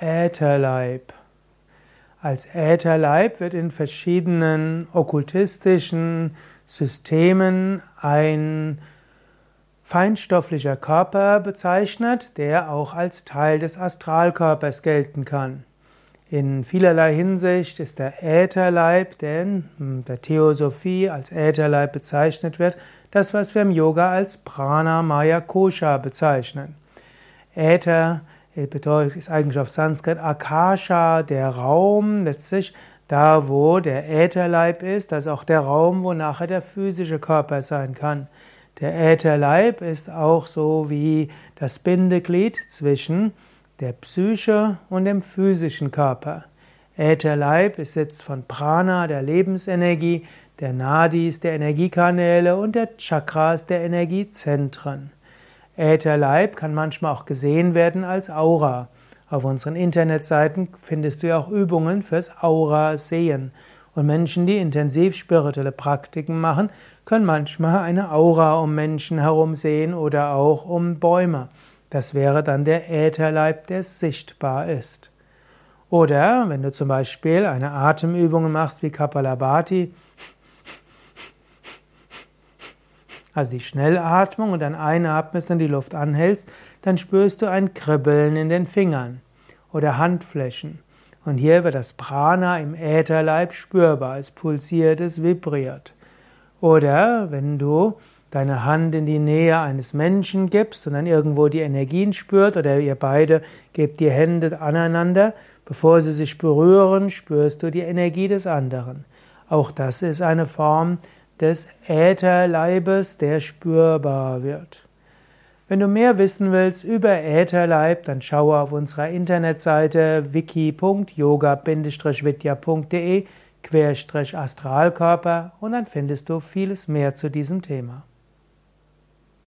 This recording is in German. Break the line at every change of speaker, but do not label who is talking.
Ätherleib. Als Ätherleib wird in verschiedenen okkultistischen Systemen ein feinstofflicher Körper bezeichnet, der auch als Teil des Astralkörpers gelten kann. In vielerlei Hinsicht ist der Ätherleib, der in der Theosophie als Ätherleib bezeichnet wird, das, was wir im Yoga als Prana Maya Kosha bezeichnen. Äther bedeutet, ist eigentlich auf Sanskrit Akasha, der Raum, letztlich da, wo der Ätherleib ist, das ist auch der Raum, wo nachher der physische Körper sein kann. Der Ätherleib ist auch so wie das Bindeglied zwischen der Psyche und dem physischen Körper. Ätherleib ist jetzt von Prana, der Lebensenergie, der Nadis, der Energiekanäle und der Chakras, der Energiezentren. Ätherleib kann manchmal auch gesehen werden als Aura. Auf unseren Internetseiten findest du ja auch Übungen fürs Aura-Sehen. Und Menschen, die intensiv spirituelle Praktiken machen, können manchmal eine Aura um Menschen herum sehen oder auch um Bäume. Das wäre dann der Ätherleib, der sichtbar ist. Oder wenn du zum Beispiel eine Atemübung machst wie Kapalabhati, also die Schnellatmung und dann einatmest und die Luft anhältst, dann spürst du ein Kribbeln in den Fingern oder Handflächen. Und hier wird das Prana im Ätherleib spürbar, es pulsiert, es vibriert. Oder wenn du deine Hand in die Nähe eines Menschen gibst und dann irgendwo die Energien spürt oder ihr beide gebt die Hände aneinander, bevor sie sich berühren, spürst du die Energie des anderen. Auch das ist eine Form des Ätherleibes, der spürbar wird. Wenn du mehr wissen willst über Ätherleib, dann schaue auf unserer Internetseite wiki.yoga-vidya.de Astralkörper und dann findest du vieles mehr zu diesem Thema.